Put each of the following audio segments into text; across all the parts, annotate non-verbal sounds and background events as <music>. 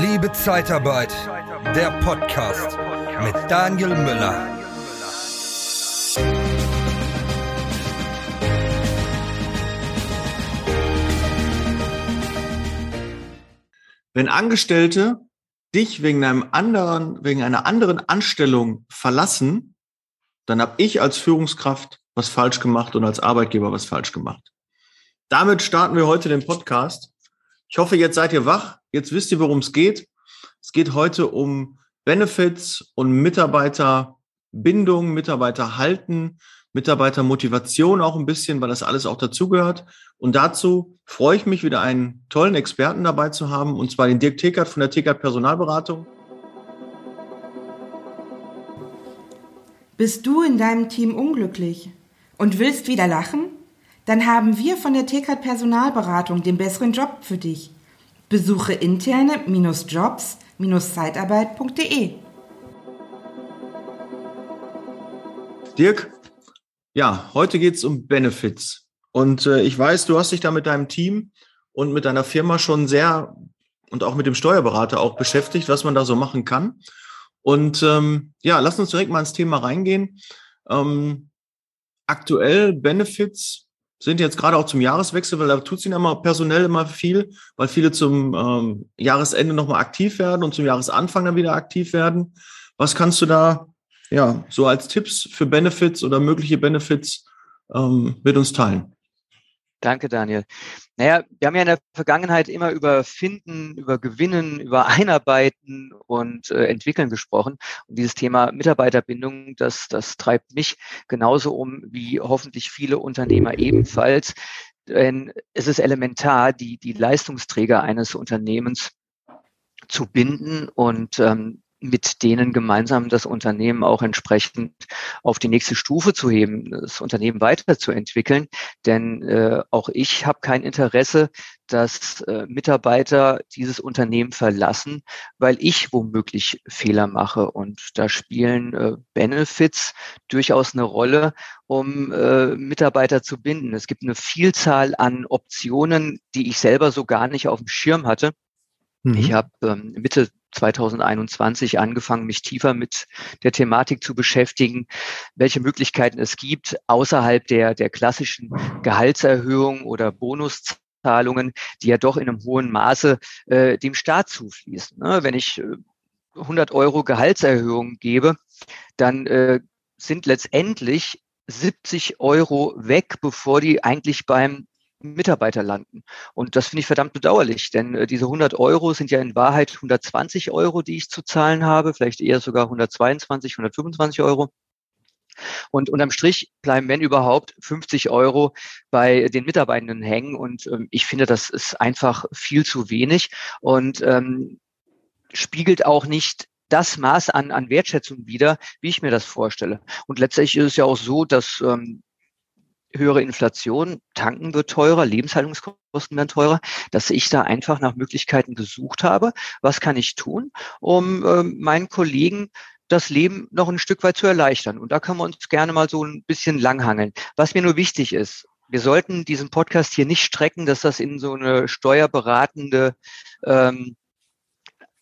Liebe Zeitarbeit, der Podcast mit Daniel Müller. Wenn Angestellte dich wegen einem anderen, wegen einer anderen Anstellung verlassen, dann habe ich als Führungskraft was falsch gemacht und als Arbeitgeber was falsch gemacht. Damit starten wir heute den Podcast. Ich hoffe, jetzt seid ihr wach. Jetzt wisst ihr, worum es geht. Es geht heute um Benefits und Mitarbeiterbindung, Mitarbeiterhalten, Mitarbeitermotivation auch ein bisschen, weil das alles auch dazugehört. Und dazu freue ich mich wieder einen tollen Experten dabei zu haben, und zwar den Dirk Tekert von der Tekert Personalberatung. Bist du in deinem Team unglücklich und willst wieder lachen? Dann haben wir von der TK Personalberatung den besseren Job für dich. Besuche interne-jobs-zeitarbeit.de. Dirk, ja, heute geht es um Benefits. Und äh, ich weiß, du hast dich da mit deinem Team und mit deiner Firma schon sehr und auch mit dem Steuerberater auch beschäftigt, was man da so machen kann. Und ähm, ja, lass uns direkt mal ins Thema reingehen. Ähm, aktuell Benefits sind jetzt gerade auch zum Jahreswechsel, weil da tut sich immer personell immer viel, weil viele zum ähm, Jahresende nochmal aktiv werden und zum Jahresanfang dann wieder aktiv werden. Was kannst du da ja so als Tipps für Benefits oder mögliche Benefits ähm, mit uns teilen? Danke, Daniel. Naja, wir haben ja in der Vergangenheit immer über Finden, über Gewinnen, über <laughs> Einarbeiten und äh, Entwickeln gesprochen. Und dieses Thema Mitarbeiterbindung, das, das treibt mich genauso um wie hoffentlich viele Unternehmer ebenfalls. Denn es ist elementar, die, die Leistungsträger eines Unternehmens zu binden und ähm, mit denen gemeinsam das Unternehmen auch entsprechend auf die nächste Stufe zu heben, das Unternehmen weiterzuentwickeln. Denn äh, auch ich habe kein Interesse, dass äh, Mitarbeiter dieses Unternehmen verlassen, weil ich womöglich Fehler mache. Und da spielen äh, Benefits durchaus eine Rolle, um äh, Mitarbeiter zu binden. Es gibt eine Vielzahl an Optionen, die ich selber so gar nicht auf dem Schirm hatte. Mhm. Ich habe ähm, Mitte 2021 angefangen, mich tiefer mit der Thematik zu beschäftigen, welche Möglichkeiten es gibt außerhalb der, der klassischen Gehaltserhöhung oder Bonuszahlungen, die ja doch in einem hohen Maße äh, dem Staat zufließen. Ne? Wenn ich 100 äh, Euro Gehaltserhöhung gebe, dann äh, sind letztendlich 70 Euro weg, bevor die eigentlich beim Mitarbeiter landen. Und das finde ich verdammt bedauerlich, denn äh, diese 100 Euro sind ja in Wahrheit 120 Euro, die ich zu zahlen habe, vielleicht eher sogar 122, 125 Euro. Und unterm Strich bleiben, wenn überhaupt, 50 Euro bei den Mitarbeitenden hängen. Und ähm, ich finde, das ist einfach viel zu wenig und ähm, spiegelt auch nicht das Maß an, an Wertschätzung wieder, wie ich mir das vorstelle. Und letztlich ist es ja auch so, dass ähm, höhere Inflation, tanken wird teurer, Lebenshaltungskosten werden teurer, dass ich da einfach nach Möglichkeiten gesucht habe. Was kann ich tun, um äh, meinen Kollegen das Leben noch ein Stück weit zu erleichtern? Und da können wir uns gerne mal so ein bisschen langhangeln. Was mir nur wichtig ist, wir sollten diesen Podcast hier nicht strecken, dass das in so eine steuerberatende ähm, äh,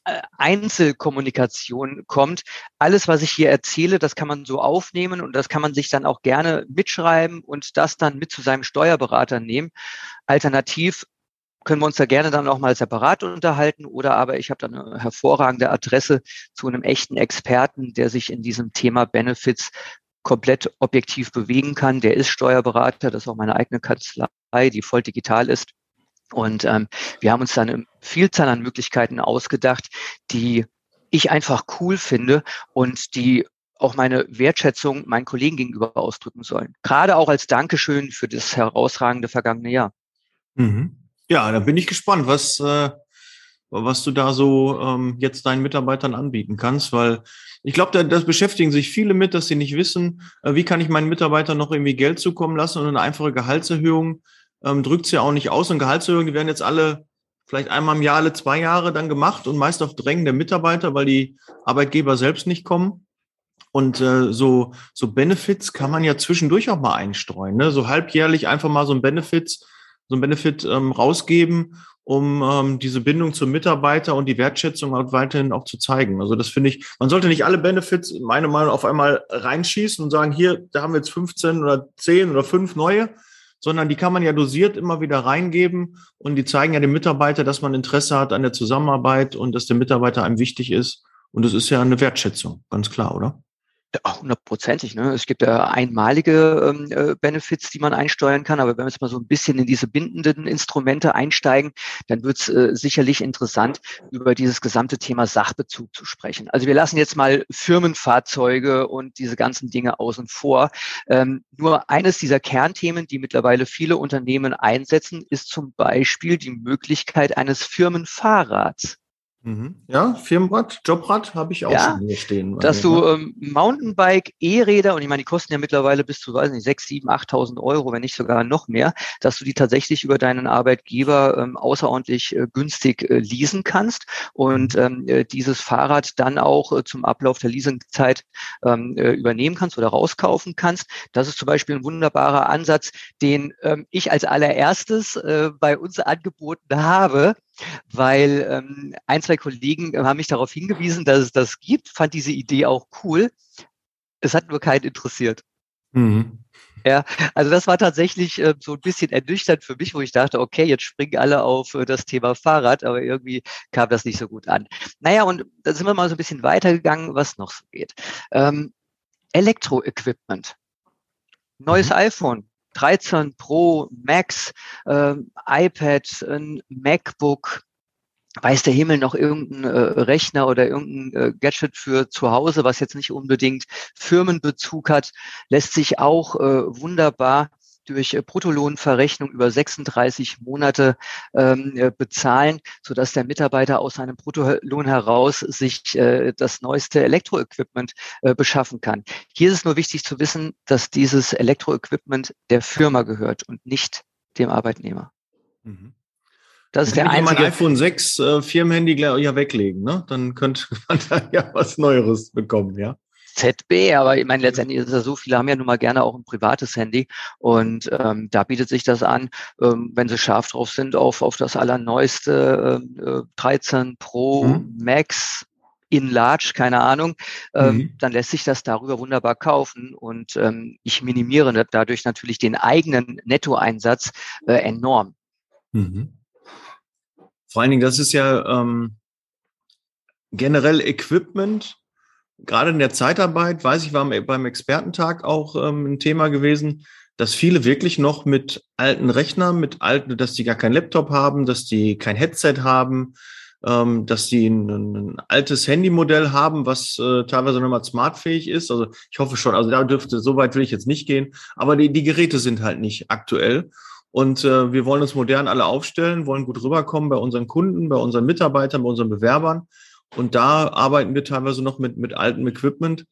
Einzelkommunikation kommt. Alles, was ich hier erzähle, das kann man so aufnehmen und das kann man sich dann auch gerne mitschreiben und das dann mit zu seinem Steuerberater nehmen. Alternativ können wir uns da gerne dann auch mal separat unterhalten oder aber ich habe dann eine hervorragende Adresse zu einem echten Experten, der sich in diesem Thema Benefits komplett objektiv bewegen kann. Der ist Steuerberater, das ist auch meine eigene Kanzlei, die voll digital ist. Und ähm, wir haben uns dann eine Vielzahl an Möglichkeiten ausgedacht, die ich einfach cool finde und die auch meine Wertschätzung meinen Kollegen gegenüber ausdrücken sollen. Gerade auch als Dankeschön für das herausragende vergangene Jahr. Mhm. Ja, da bin ich gespannt, was, äh, was du da so ähm, jetzt deinen Mitarbeitern anbieten kannst, weil ich glaube, da, das beschäftigen sich viele mit, dass sie nicht wissen, äh, wie kann ich meinen Mitarbeitern noch irgendwie Geld zukommen lassen und eine einfache Gehaltserhöhung ähm, drückt es ja auch nicht aus. Und Gehaltserhöhungen, die werden jetzt alle vielleicht einmal im Jahr, alle zwei Jahre dann gemacht und meist auf Drängen der Mitarbeiter, weil die Arbeitgeber selbst nicht kommen. Und äh, so, so Benefits kann man ja zwischendurch auch mal einstreuen. Ne? So halbjährlich einfach mal so ein Benefits, so ein Benefit ähm, rausgeben, um ähm, diese Bindung zum Mitarbeiter und die Wertschätzung auch weiterhin auch zu zeigen. Also das finde ich, man sollte nicht alle Benefits, meiner Meinung auf einmal reinschießen und sagen, hier, da haben wir jetzt 15 oder 10 oder 5 neue, sondern die kann man ja dosiert immer wieder reingeben und die zeigen ja dem Mitarbeiter, dass man Interesse hat an der Zusammenarbeit und dass der Mitarbeiter einem wichtig ist. Und das ist ja eine Wertschätzung, ganz klar, oder? Hundertprozentig. Ne? Es gibt ja einmalige ähm, äh, Benefits, die man einsteuern kann, aber wenn wir jetzt mal so ein bisschen in diese bindenden Instrumente einsteigen, dann wird es äh, sicherlich interessant, über dieses gesamte Thema Sachbezug zu sprechen. Also wir lassen jetzt mal Firmenfahrzeuge und diese ganzen Dinge außen vor. Ähm, nur eines dieser Kernthemen, die mittlerweile viele Unternehmen einsetzen, ist zum Beispiel die Möglichkeit eines Firmenfahrrads. Mhm. Ja, Firmenrad, Jobrad habe ich auch ja, schon hier stehen. Dass du ähm, Mountainbike, E-Räder, und ich meine, die kosten ja mittlerweile bis zu, weiß nicht, 6, 7, 8.000 Euro, wenn nicht sogar noch mehr, dass du die tatsächlich über deinen Arbeitgeber ähm, außerordentlich äh, günstig äh, leasen kannst und mhm. ähm, äh, dieses Fahrrad dann auch äh, zum Ablauf der Leasingzeit ähm, äh, übernehmen kannst oder rauskaufen kannst. Das ist zum Beispiel ein wunderbarer Ansatz, den ähm, ich als allererstes äh, bei uns angeboten habe weil ähm, ein, zwei Kollegen haben mich darauf hingewiesen, dass es das gibt, fand diese Idee auch cool. Es hat nur keinen interessiert. Mhm. Ja, also das war tatsächlich äh, so ein bisschen ernüchternd für mich, wo ich dachte, okay, jetzt springen alle auf äh, das Thema Fahrrad, aber irgendwie kam das nicht so gut an. Naja, und da sind wir mal so ein bisschen weitergegangen, was noch so geht. Ähm, Elektro-Equipment. Neues mhm. iPhone, 13 Pro, Max, äh, iPad, ein MacBook, weiß der Himmel noch irgendein äh, Rechner oder irgendein äh, Gadget für zu Hause, was jetzt nicht unbedingt Firmenbezug hat, lässt sich auch äh, wunderbar durch äh, Bruttolohnverrechnung über 36 Monate ähm, äh, bezahlen, sodass der Mitarbeiter aus seinem Bruttolohn heraus sich äh, das neueste Elektroequipment äh, beschaffen kann. Hier ist es nur wichtig zu wissen, dass dieses Elektroequipment der Firma gehört und nicht dem Arbeitnehmer. Mhm. Das ist der einzige. mein iPhone 6 äh, Firmenhandy gleich ja weglegen, ne? Dann könnte <laughs> man da ja was Neueres bekommen, ja. ZB, aber ich meine, letztendlich ist es ja so, viele haben ja nun mal gerne auch ein privates Handy und ähm, da bietet sich das an, ähm, wenn sie scharf drauf sind, auf, auf das allerneueste äh, 13 Pro mhm. Max in Large, keine Ahnung, ähm, mhm. dann lässt sich das darüber wunderbar kaufen und ähm, ich minimiere dadurch natürlich den eigenen Nettoeinsatz äh, enorm. Mhm. Vor allen Dingen, das ist ja ähm, generell Equipment, gerade in der Zeitarbeit, weiß ich, war beim Expertentag auch ähm, ein Thema gewesen, dass viele wirklich noch mit alten Rechnern, mit alten, dass die gar keinen Laptop haben, dass die kein Headset haben, ähm, dass die ein, ein altes Handymodell haben, was äh, teilweise noch mal smartfähig ist. Also ich hoffe schon, also da dürfte, so weit will ich jetzt nicht gehen, aber die, die Geräte sind halt nicht aktuell. Und äh, wir wollen uns modern alle aufstellen, wollen gut rüberkommen bei unseren Kunden, bei unseren Mitarbeitern, bei unseren Bewerbern. Und da arbeiten wir teilweise noch mit, mit altem Equipment.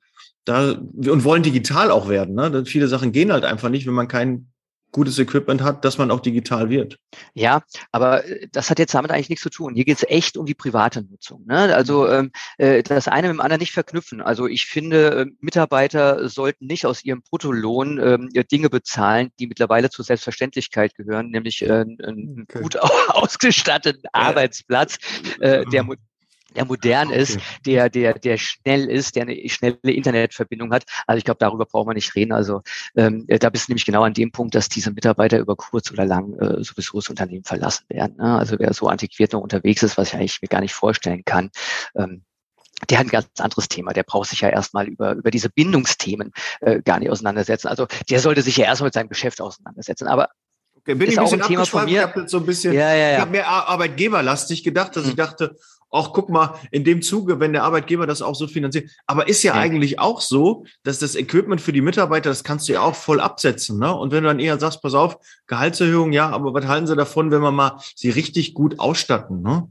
Da, und wollen digital auch werden. Ne? Denn viele Sachen gehen halt einfach nicht, wenn man kein gutes Equipment hat, dass man auch digital wird. Ja, aber äh, das hat jetzt damit eigentlich nichts zu tun. Hier geht es echt um die private Nutzung. Ne? Also mhm. ähm, äh, das eine mit dem anderen nicht verknüpfen. Also ich finde, äh, Mitarbeiter sollten nicht aus ihrem Bruttolohn äh, Dinge bezahlen, die mittlerweile zur Selbstverständlichkeit gehören, nämlich äh, einen okay. gut <laughs> ausgestatteten Arbeitsplatz, äh, der <laughs> der modern okay. ist, der, der, der schnell ist, der eine schnelle Internetverbindung hat. Also ich glaube, darüber brauchen wir nicht reden. Also ähm, da bist du nämlich genau an dem Punkt, dass diese Mitarbeiter über kurz oder lang äh, sowieso das Unternehmen verlassen werden. Ne? Also wer so antiquiert noch unterwegs ist, was ich eigentlich mir gar nicht vorstellen kann, ähm, der hat ein ganz anderes Thema. Der braucht sich ja erstmal über, über diese Bindungsthemen äh, gar nicht auseinandersetzen. Also der sollte sich ja erstmal mit seinem Geschäft auseinandersetzen. Aber Okay, bin ist ich ein bisschen auch ein Thema von mir. Ich habe so ein bisschen, ja, ja, ja. ich habe mehr arbeitgeberlastig gedacht, dass mhm. ich dachte, auch guck mal, in dem Zuge, wenn der Arbeitgeber das auch so finanziert. Aber ist ja, ja, eigentlich auch so, dass das Equipment für die Mitarbeiter, das kannst du ja auch voll absetzen. Ne? Und wenn du dann eher sagst, pass auf, Gehaltserhöhung, ja, aber was halten sie davon, wenn wir mal sie richtig gut ausstatten? Ne?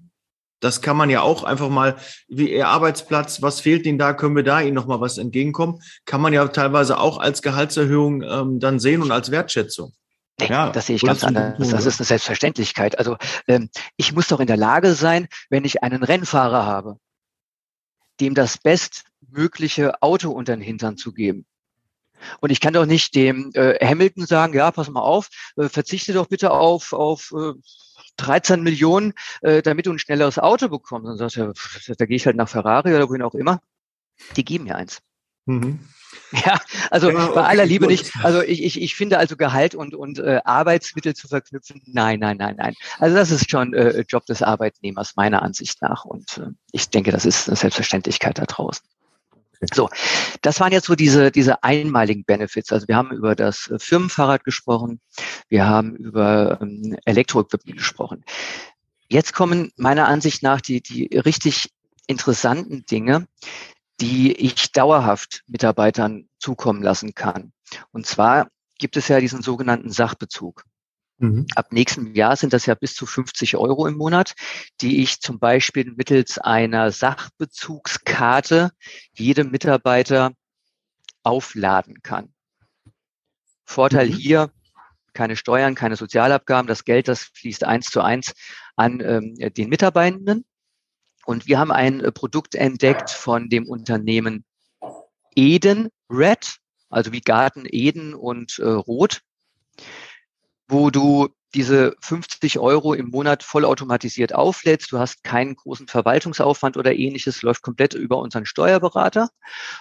Das kann man ja auch einfach mal, wie Ihr Arbeitsplatz, was fehlt Ihnen da, können wir da Ihnen nochmal was entgegenkommen? Kann man ja teilweise auch als Gehaltserhöhung ähm, dann sehen und als Wertschätzung. Nee, ja, das sehe ich ganz anders. Das ist eine Selbstverständlichkeit. Also ähm, ich muss doch in der Lage sein, wenn ich einen Rennfahrer habe, dem das bestmögliche Auto unter den Hintern zu geben, Und ich kann doch nicht dem äh, Hamilton sagen, ja, pass mal auf, äh, verzichte doch bitte auf, auf äh, 13 Millionen, äh, damit du ein schnelleres Auto bekommst. Und dann sagt er, da gehe ich halt nach Ferrari oder wohin auch immer. Die geben mir eins. Mhm. <laughs> Ja, also ja, okay, bei aller Liebe gut. nicht. Also ich, ich, ich finde also Gehalt und, und äh, Arbeitsmittel zu verknüpfen, nein, nein, nein, nein. Also das ist schon äh, Job des Arbeitnehmers meiner Ansicht nach. Und äh, ich denke, das ist eine Selbstverständlichkeit da draußen. So, das waren jetzt so diese, diese einmaligen Benefits. Also wir haben über das äh, Firmenfahrrad gesprochen, wir haben über ähm, Elektroequipment gesprochen. Jetzt kommen meiner Ansicht nach die, die richtig interessanten Dinge, die ich dauerhaft Mitarbeitern zukommen lassen kann. Und zwar gibt es ja diesen sogenannten Sachbezug. Mhm. Ab nächstem Jahr sind das ja bis zu 50 Euro im Monat, die ich zum Beispiel mittels einer Sachbezugskarte jedem Mitarbeiter aufladen kann. Vorteil mhm. hier, keine Steuern, keine Sozialabgaben. Das Geld, das fließt eins zu eins an ähm, den Mitarbeitenden. Und wir haben ein äh, Produkt entdeckt von dem Unternehmen Eden Red, also wie Garten Eden und äh, Rot wo du diese 50 Euro im Monat vollautomatisiert auflädst. Du hast keinen großen Verwaltungsaufwand oder ähnliches, läuft komplett über unseren Steuerberater.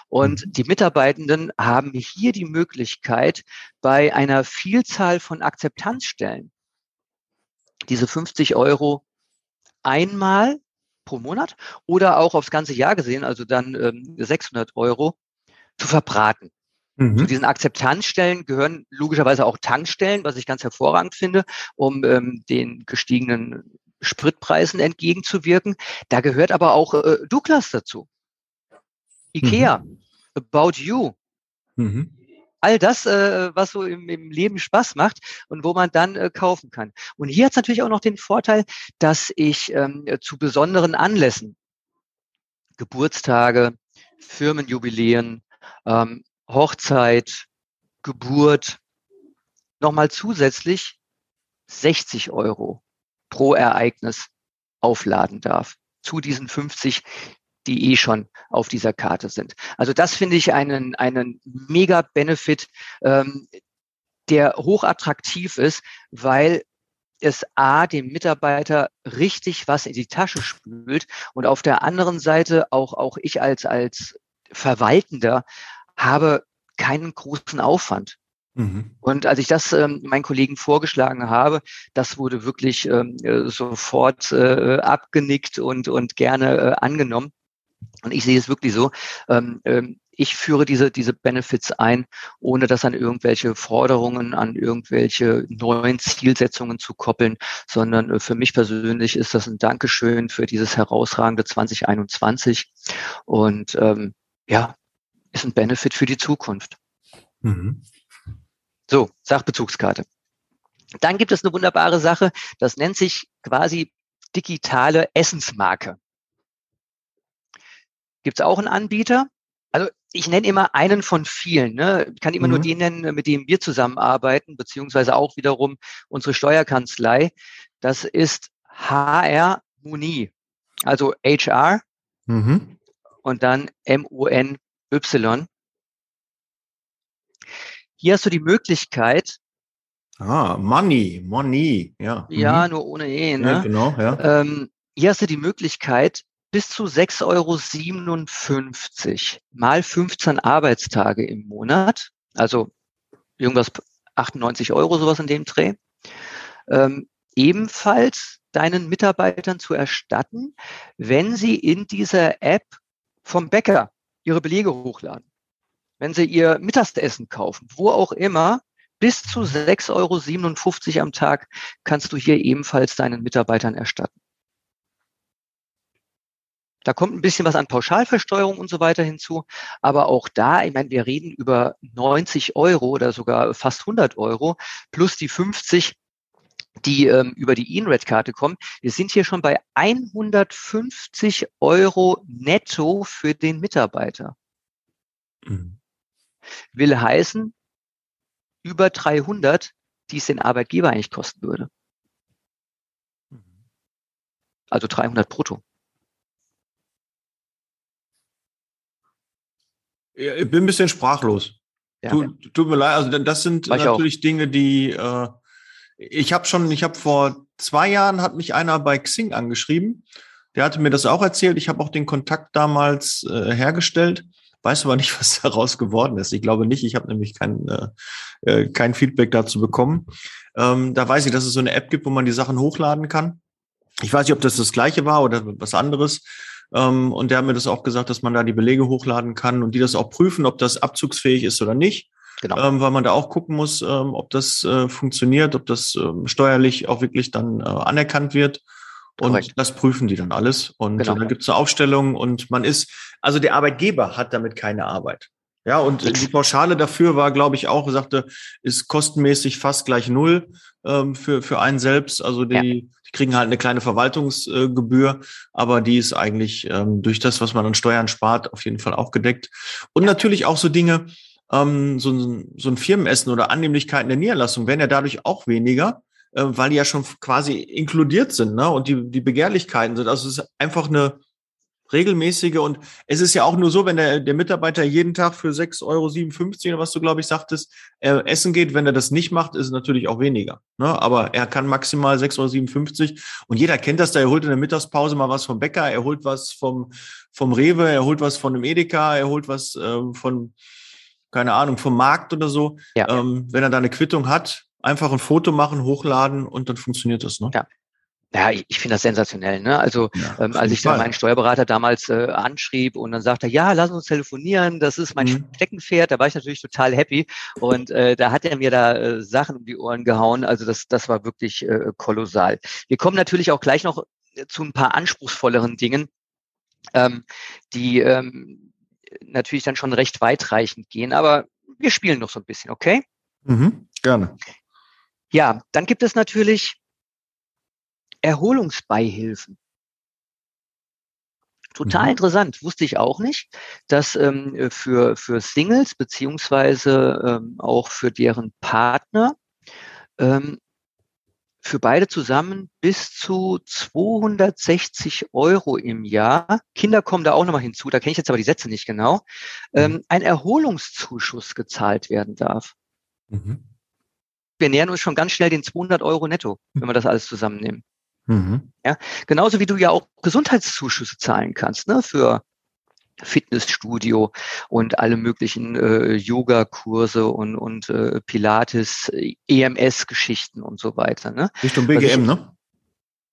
Und mhm. die Mitarbeitenden haben hier die Möglichkeit, bei einer Vielzahl von Akzeptanzstellen diese 50 Euro einmal pro Monat oder auch aufs ganze Jahr gesehen, also dann ähm, 600 Euro, zu verbraten. Mhm. Zu diesen Akzeptanzstellen gehören logischerweise auch Tankstellen, was ich ganz hervorragend finde, um ähm, den gestiegenen Spritpreisen entgegenzuwirken. Da gehört aber auch äh, Douglas dazu. Ikea, mhm. About You. Mhm. All das, äh, was so im, im Leben Spaß macht und wo man dann äh, kaufen kann. Und hier hat es natürlich auch noch den Vorteil, dass ich ähm, zu besonderen Anlässen, Geburtstage, Firmenjubiläen, ähm, Hochzeit, Geburt nochmal zusätzlich 60 Euro pro Ereignis aufladen darf. Zu diesen 50, die eh schon auf dieser Karte sind. Also das finde ich einen, einen mega Benefit, ähm, der hochattraktiv ist, weil es A, dem Mitarbeiter richtig was in die Tasche spült und auf der anderen Seite auch, auch ich als, als Verwaltender habe keinen großen Aufwand. Mhm. Und als ich das ähm, meinen Kollegen vorgeschlagen habe, das wurde wirklich ähm, äh, sofort äh, abgenickt und, und gerne äh, angenommen. Und ich sehe es wirklich so. Ähm, ähm, ich führe diese, diese Benefits ein, ohne das an irgendwelche Forderungen, an irgendwelche neuen Zielsetzungen zu koppeln, sondern äh, für mich persönlich ist das ein Dankeschön für dieses herausragende 2021. Und ähm, ja, ist ein Benefit für die Zukunft. Mhm. So, Sachbezugskarte. Dann gibt es eine wunderbare Sache, das nennt sich quasi digitale Essensmarke. Gibt es auch einen Anbieter? Also ich nenne immer einen von vielen. Ne? Ich kann immer mhm. nur den nennen, mit dem wir zusammenarbeiten, beziehungsweise auch wiederum unsere Steuerkanzlei. Das ist HR Muni. Also HR mhm. und dann M-U-N Y. Hier hast du die Möglichkeit. Ah, Money, Money, ja. Ja, mhm. nur ohne E, ne? Ja, genau, ja. Ähm, hier hast du die Möglichkeit, bis zu 6,57 Euro mal 15 Arbeitstage im Monat, also irgendwas 98 Euro, sowas in dem Dreh, ähm, ebenfalls deinen Mitarbeitern zu erstatten, wenn sie in dieser App vom Bäcker ihre Belege hochladen. Wenn sie ihr Mittagessen kaufen, wo auch immer, bis zu 6,57 Euro am Tag kannst du hier ebenfalls deinen Mitarbeitern erstatten. Da kommt ein bisschen was an Pauschalversteuerung und so weiter hinzu. Aber auch da, ich meine, wir reden über 90 Euro oder sogar fast 100 Euro plus die 50, die ähm, über die InRed-Karte kommen. Wir sind hier schon bei 150 Euro netto für den Mitarbeiter. Mhm. Will heißen, über 300, die es den Arbeitgeber eigentlich kosten würde. Mhm. Also 300 brutto. Ich bin ein bisschen sprachlos. Ja. Tut, tut mir leid, also das sind natürlich auch. Dinge, die äh, ich habe schon, ich habe vor zwei Jahren hat mich einer bei Xing angeschrieben. Der hatte mir das auch erzählt. Ich habe auch den Kontakt damals äh, hergestellt. Weiß aber nicht, <laughs> was daraus geworden ist. Ich glaube nicht. Ich habe nämlich kein, äh, äh, kein Feedback dazu bekommen. Ähm, da weiß ich, dass es so eine App gibt, wo man die Sachen hochladen kann. Ich weiß nicht, ob das das gleiche war oder was anderes. Ähm, und der hat mir das auch gesagt, dass man da die Belege hochladen kann und die das auch prüfen, ob das abzugsfähig ist oder nicht. Genau. Ähm, weil man da auch gucken muss, ähm, ob das äh, funktioniert, ob das ähm, steuerlich auch wirklich dann äh, anerkannt wird. Und Korrekt. das prüfen die dann alles. Und genau. dann gibt es eine Aufstellung und man ist, also der Arbeitgeber hat damit keine Arbeit. Ja, und die Pauschale dafür war, glaube ich, auch, sagte, ist kostenmäßig fast gleich null ähm, für, für einen selbst. Also die, ja. Die kriegen halt eine kleine Verwaltungsgebühr, aber die ist eigentlich ähm, durch das, was man an Steuern spart, auf jeden Fall auch gedeckt. Und natürlich auch so Dinge, ähm, so, ein, so ein Firmenessen oder Annehmlichkeiten der Niederlassung werden ja dadurch auch weniger, äh, weil die ja schon quasi inkludiert sind ne? und die, die Begehrlichkeiten sind. Also es ist einfach eine regelmäßige und es ist ja auch nur so, wenn der, der Mitarbeiter jeden Tag für 6,57 Euro oder was du, glaube ich, sagtest, äh, essen geht, wenn er das nicht macht, ist es natürlich auch weniger. Ne? Aber er kann maximal 6,57 Euro und jeder kennt das, da er holt in der Mittagspause mal was vom Bäcker, er holt was vom, vom Rewe, er holt was von dem Edeka, er holt was äh, von keine Ahnung, vom Markt oder so. Ja. Ähm, wenn er da eine Quittung hat, einfach ein Foto machen, hochladen und dann funktioniert das. Ne? Ja. Ja, ich, ich finde das sensationell. Ne? Also ja, ähm, als ich dann meinen Steuerberater damals äh, anschrieb und dann sagte, ja, lass uns telefonieren, das ist mein mhm. Steckenpferd, da war ich natürlich total happy und äh, da hat er mir da äh, Sachen um die Ohren gehauen. Also das, das war wirklich äh, kolossal. Wir kommen natürlich auch gleich noch äh, zu ein paar anspruchsvolleren Dingen, ähm, die ähm, natürlich dann schon recht weitreichend gehen, aber wir spielen noch so ein bisschen, okay? Mhm, gerne. Ja, dann gibt es natürlich Erholungsbeihilfen. Total mhm. interessant, wusste ich auch nicht, dass ähm, für, für Singles beziehungsweise ähm, auch für deren Partner ähm, für beide zusammen bis zu 260 Euro im Jahr. Kinder kommen da auch nochmal hinzu, da kenne ich jetzt aber die Sätze nicht genau. Ähm, mhm. ein Erholungszuschuss gezahlt werden darf. Mhm. Wir nähern uns schon ganz schnell den 200 Euro netto, wenn wir <laughs> das alles zusammennehmen. Mhm. Ja, genauso wie du ja auch Gesundheitszuschüsse zahlen kannst, ne, für Fitnessstudio und alle möglichen äh, Yoga-Kurse und, und äh, Pilates, EMS-Geschichten und so weiter. Ne? Richtung BGM, ich, ne?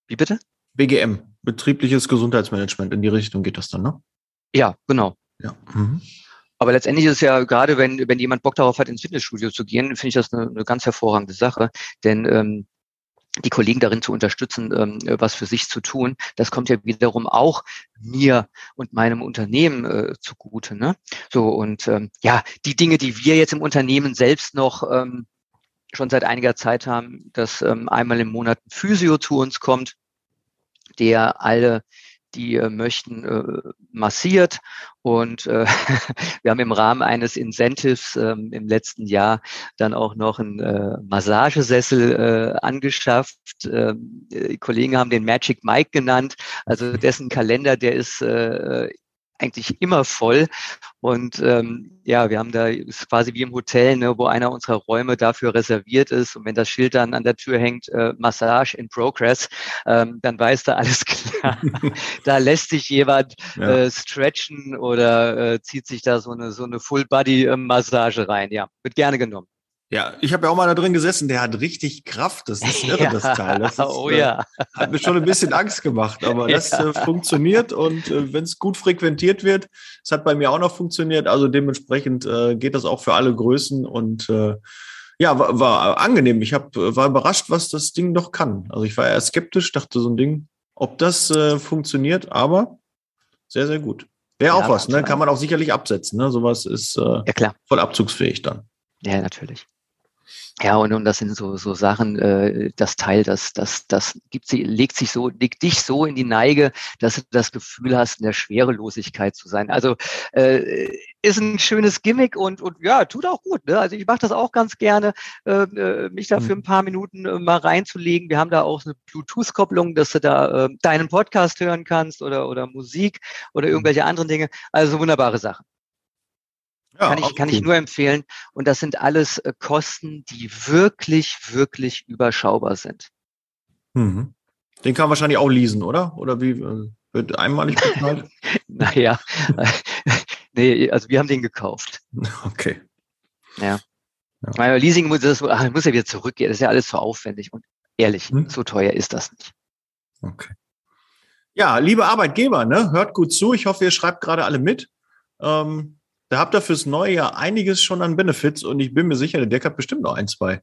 Wie bitte? BGM, betriebliches Gesundheitsmanagement. In die Richtung geht das dann, ne? Ja, genau. Ja. Mhm. Aber letztendlich ist es ja gerade, wenn, wenn jemand Bock darauf hat, ins Fitnessstudio zu gehen, finde ich das eine, eine ganz hervorragende Sache. Denn ähm, die Kollegen darin zu unterstützen, ähm, was für sich zu tun. Das kommt ja wiederum auch mir und meinem Unternehmen äh, zugute. Ne? So und ähm, ja, die Dinge, die wir jetzt im Unternehmen selbst noch ähm, schon seit einiger Zeit haben, dass ähm, einmal im Monat ein Physio zu uns kommt, der alle die äh, möchten, äh, massiert. Und äh, <laughs> wir haben im Rahmen eines Incentives ähm, im letzten Jahr dann auch noch einen äh, Massagesessel äh, angeschafft. Ähm, die Kollegen haben den Magic Mike genannt. Also dessen Kalender, der ist äh, eigentlich immer voll. Und ähm, ja, wir haben da ist quasi wie im Hotel, ne, wo einer unserer Räume dafür reserviert ist. Und wenn das Schild dann an der Tür hängt, äh, Massage in Progress, ähm, dann weiß da alles <laughs> klar. da lässt sich jemand ja. äh, stretchen oder äh, zieht sich da so eine so eine Full Body Massage rein. Ja, wird gerne genommen. Ja, ich habe ja auch mal da drin gesessen, der hat richtig Kraft. Das ist <laughs> irre, ja. das Teil. Das ist, oh ja. Äh, hat mir schon ein bisschen Angst gemacht, aber <laughs> das ja. äh, funktioniert und äh, wenn es gut frequentiert wird, es hat bei mir auch noch funktioniert, also dementsprechend äh, geht das auch für alle Größen und äh, ja, war, war angenehm. Ich hab, war überrascht, was das Ding doch kann. Also ich war eher skeptisch, dachte so ein Ding, ob das funktioniert, aber sehr, sehr gut. Wäre ja, auch was, ne? Kann man auch sicherlich absetzen. Ne? Sowas ist ja, voll abzugsfähig dann. Ja, natürlich. Ja, und, und das sind so, so Sachen, äh, das Teil, das, das, das gibt sie, legt sich so, legt dich so in die Neige, dass du das Gefühl hast, in der Schwerelosigkeit zu sein. Also äh, ist ein schönes Gimmick und, und ja, tut auch gut. Ne? Also ich mache das auch ganz gerne, äh, äh mich da für mhm. ein paar Minuten äh, mal reinzulegen. Wir haben da auch eine Bluetooth-Kopplung, dass du da äh, deinen Podcast hören kannst oder, oder Musik oder mhm. irgendwelche anderen Dinge. Also wunderbare Sachen. Ja, kann ich, kann ich nur empfehlen. Und das sind alles äh, Kosten, die wirklich, wirklich überschaubar sind. Mhm. Den kann man wahrscheinlich auch leasen, oder? Oder wie äh, wird einmalig bezahlt? <laughs> naja, <laughs> nee, also wir haben den gekauft. <laughs> Okay. Ja. ja. Leasing muss, das, muss ja wieder zurückgehen. Das ist ja alles zu aufwendig. Und ehrlich, hm? so teuer ist das nicht. Okay. Ja, liebe Arbeitgeber, ne, hört gut zu. Ich hoffe, ihr schreibt gerade alle mit. Ähm, da habt ihr fürs neue Jahr einiges schon an Benefits und ich bin mir sicher, der Dirk hat bestimmt noch ein, zwei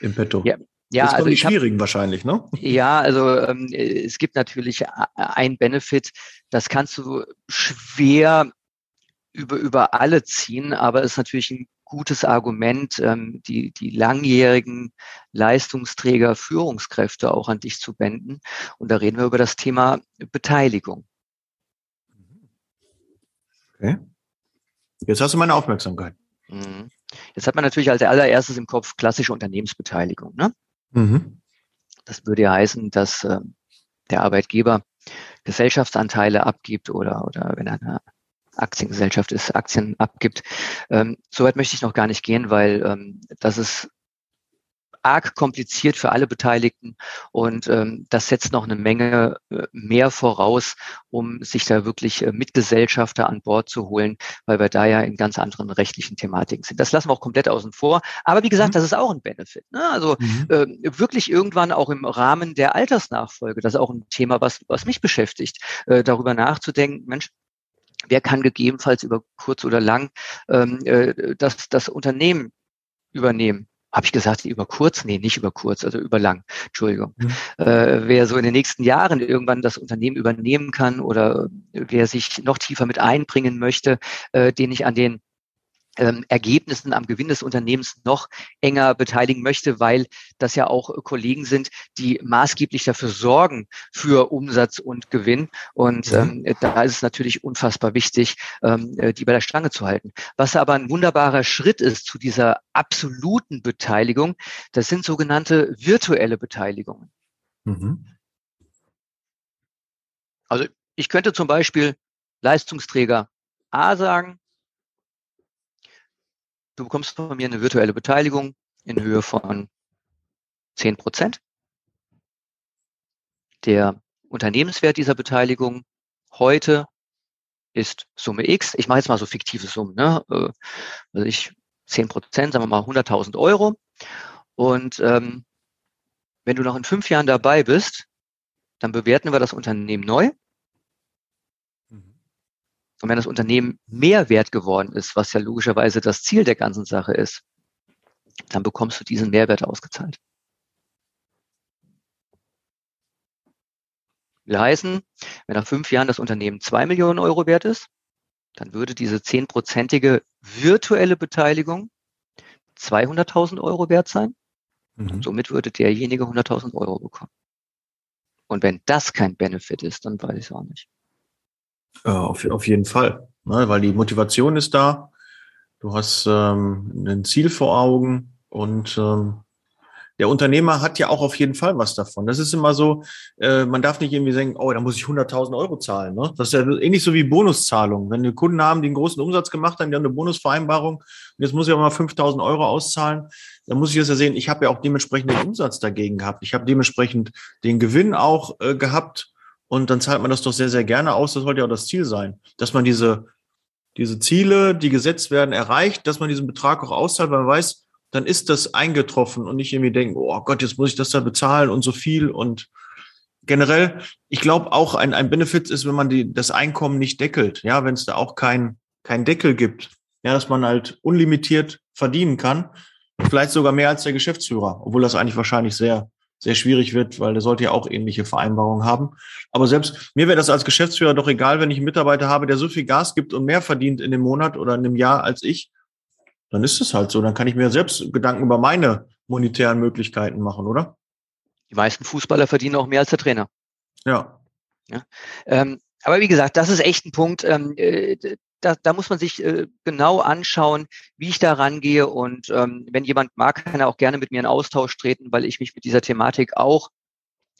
im Petto. Ja, ja, das also die schwierigen hab, wahrscheinlich, ne? Ja, also ähm, es gibt natürlich ein Benefit, das kannst du schwer über, über alle ziehen, aber es ist natürlich ein gutes Argument, ähm, die, die langjährigen Leistungsträger, Führungskräfte auch an dich zu wenden. Und da reden wir über das Thema Beteiligung. Okay. Jetzt hast du meine Aufmerksamkeit. Mhm. Jetzt hat man natürlich als allererstes im Kopf klassische Unternehmensbeteiligung. Ne? Mhm. Das würde ja heißen, dass äh, der Arbeitgeber Gesellschaftsanteile abgibt oder, oder wenn er eine Aktiengesellschaft ist, Aktien abgibt. Ähm, Soweit möchte ich noch gar nicht gehen, weil ähm, das ist arg kompliziert für alle Beteiligten und ähm, das setzt noch eine Menge äh, mehr voraus, um sich da wirklich äh, Mitgesellschafter an Bord zu holen, weil wir da ja in ganz anderen rechtlichen Thematiken sind. Das lassen wir auch komplett außen vor. Aber wie gesagt, mhm. das ist auch ein Benefit. Ne? Also mhm. äh, wirklich irgendwann auch im Rahmen der Altersnachfolge, das ist auch ein Thema, was, was mich beschäftigt, äh, darüber nachzudenken, Mensch, wer kann gegebenenfalls über kurz oder lang ähm, äh, das, das Unternehmen übernehmen. Habe ich gesagt, über kurz? Nee, nicht über kurz, also über lang. Entschuldigung. Mhm. Äh, wer so in den nächsten Jahren irgendwann das Unternehmen übernehmen kann oder wer sich noch tiefer mit einbringen möchte, äh, den ich an den ähm, Ergebnissen am Gewinn des Unternehmens noch enger beteiligen möchte, weil das ja auch Kollegen sind, die maßgeblich dafür sorgen für Umsatz und Gewinn. Und ähm, da ist es natürlich unfassbar wichtig, ähm, äh, die bei der Stange zu halten. Was aber ein wunderbarer Schritt ist zu dieser absoluten Beteiligung, das sind sogenannte virtuelle Beteiligungen. Mhm. Also ich könnte zum Beispiel Leistungsträger A sagen, Du bekommst von mir eine virtuelle Beteiligung in Höhe von 10 Prozent. Der Unternehmenswert dieser Beteiligung heute ist Summe X. Ich mache jetzt mal so fiktive Summen. Ne? Äh, also ich 10 Prozent, sagen wir mal 100.000 Euro. Und ähm, wenn du noch in fünf Jahren dabei bist, dann bewerten wir das Unternehmen neu und wenn das Unternehmen mehr wert geworden ist, was ja logischerweise das Ziel der ganzen Sache ist, dann bekommst du diesen Mehrwert ausgezahlt. Will heißen, wenn nach fünf Jahren das Unternehmen zwei Millionen Euro wert ist, dann würde diese zehnprozentige virtuelle Beteiligung 200.000 Euro wert sein. Mhm. Somit würde derjenige 100.000 Euro bekommen. Und wenn das kein Benefit ist, dann weiß ich es auch nicht. Ja, auf, auf jeden Fall, ne, weil die Motivation ist da. Du hast ähm, ein Ziel vor Augen und ähm, der Unternehmer hat ja auch auf jeden Fall was davon. Das ist immer so, äh, man darf nicht irgendwie denken, oh, da muss ich 100.000 Euro zahlen. Ne? Das ist ja ähnlich so wie Bonuszahlungen. Wenn wir Kunden haben, die einen großen Umsatz gemacht haben, die haben eine Bonusvereinbarung und jetzt muss ich auch mal 5.000 Euro auszahlen, dann muss ich das ja sehen, ich habe ja auch dementsprechend den Umsatz dagegen gehabt. Ich habe dementsprechend den Gewinn auch äh, gehabt und dann zahlt man das doch sehr, sehr gerne aus. Das sollte ja auch das Ziel sein, dass man diese, diese Ziele, die gesetzt werden, erreicht, dass man diesen Betrag auch auszahlt, weil man weiß, dann ist das eingetroffen und nicht irgendwie denken, oh Gott, jetzt muss ich das da bezahlen und so viel. Und generell, ich glaube auch ein, ein Benefit ist, wenn man die, das Einkommen nicht deckelt, ja, wenn es da auch kein, kein Deckel gibt, ja, dass man halt unlimitiert verdienen kann, vielleicht sogar mehr als der Geschäftsführer, obwohl das eigentlich wahrscheinlich sehr, sehr schwierig wird, weil der sollte ja auch ähnliche Vereinbarungen haben. Aber selbst mir wäre das als Geschäftsführer doch egal, wenn ich einen Mitarbeiter habe, der so viel Gas gibt und mehr verdient in dem Monat oder in dem Jahr als ich, dann ist es halt so. Dann kann ich mir selbst Gedanken über meine monetären Möglichkeiten machen, oder? Die meisten Fußballer verdienen auch mehr als der Trainer. Ja. ja. Ähm, aber wie gesagt, das ist echt ein Punkt. Ähm, äh, da, da muss man sich äh, genau anschauen, wie ich da rangehe. Und ähm, wenn jemand mag, kann er auch gerne mit mir in Austausch treten, weil ich mich mit dieser Thematik auch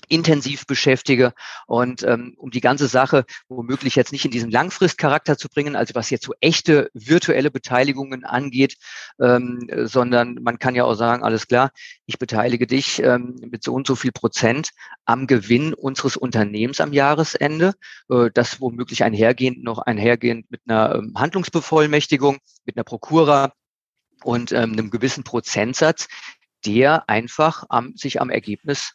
intensiv beschäftige und ähm, um die ganze Sache womöglich jetzt nicht in diesen Langfristcharakter zu bringen, also was jetzt so echte virtuelle Beteiligungen angeht, ähm, sondern man kann ja auch sagen, alles klar, ich beteilige dich ähm, mit so und so viel Prozent am Gewinn unseres Unternehmens am Jahresende, äh, das womöglich einhergehend noch einhergehend mit einer ähm, Handlungsbevollmächtigung, mit einer Prokura und ähm, einem gewissen Prozentsatz, der einfach am, sich am Ergebnis